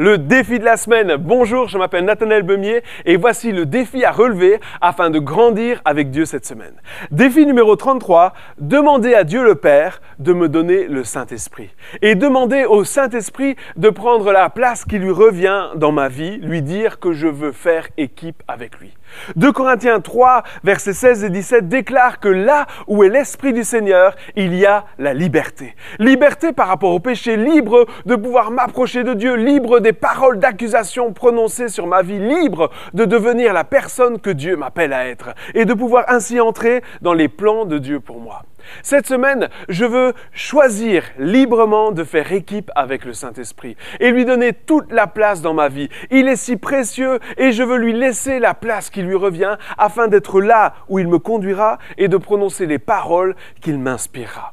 le défi de la semaine. Bonjour, je m'appelle Nathanaël Bemier et voici le défi à relever afin de grandir avec Dieu cette semaine. Défi numéro 33, demander à Dieu le Père de me donner le Saint-Esprit. Et demander au Saint-Esprit de prendre la place qui lui revient dans ma vie, lui dire que je veux faire équipe avec lui. 2 Corinthiens 3, versets 16 et 17 déclare que là où est l'Esprit du Seigneur, il y a la liberté. Liberté par rapport au péché, libre de pouvoir m'approcher de Dieu, libre des paroles d'accusation prononcées sur ma vie, libre de devenir la personne que Dieu m'appelle à être et de pouvoir ainsi entrer dans les plans de Dieu pour moi. Cette semaine, je veux choisir librement de faire équipe avec le Saint-Esprit et lui donner toute la place dans ma vie. Il est si précieux et je veux lui laisser la place qui lui revient afin d'être là où il me conduira et de prononcer les paroles qu'il m'inspirera.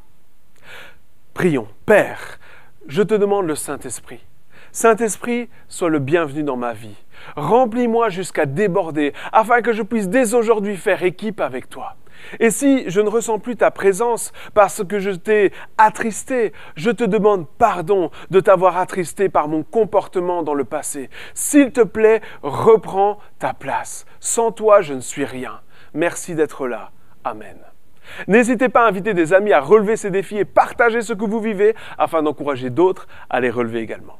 Prions. Père, je te demande le Saint-Esprit. Saint-Esprit, sois le bienvenu dans ma vie. Remplis-moi jusqu'à déborder afin que je puisse dès aujourd'hui faire équipe avec toi. Et si je ne ressens plus ta présence parce que je t'ai attristé, je te demande pardon de t'avoir attristé par mon comportement dans le passé. S'il te plaît, reprends ta place. Sans toi, je ne suis rien. Merci d'être là. Amen. N'hésitez pas à inviter des amis à relever ces défis et partager ce que vous vivez afin d'encourager d'autres à les relever également.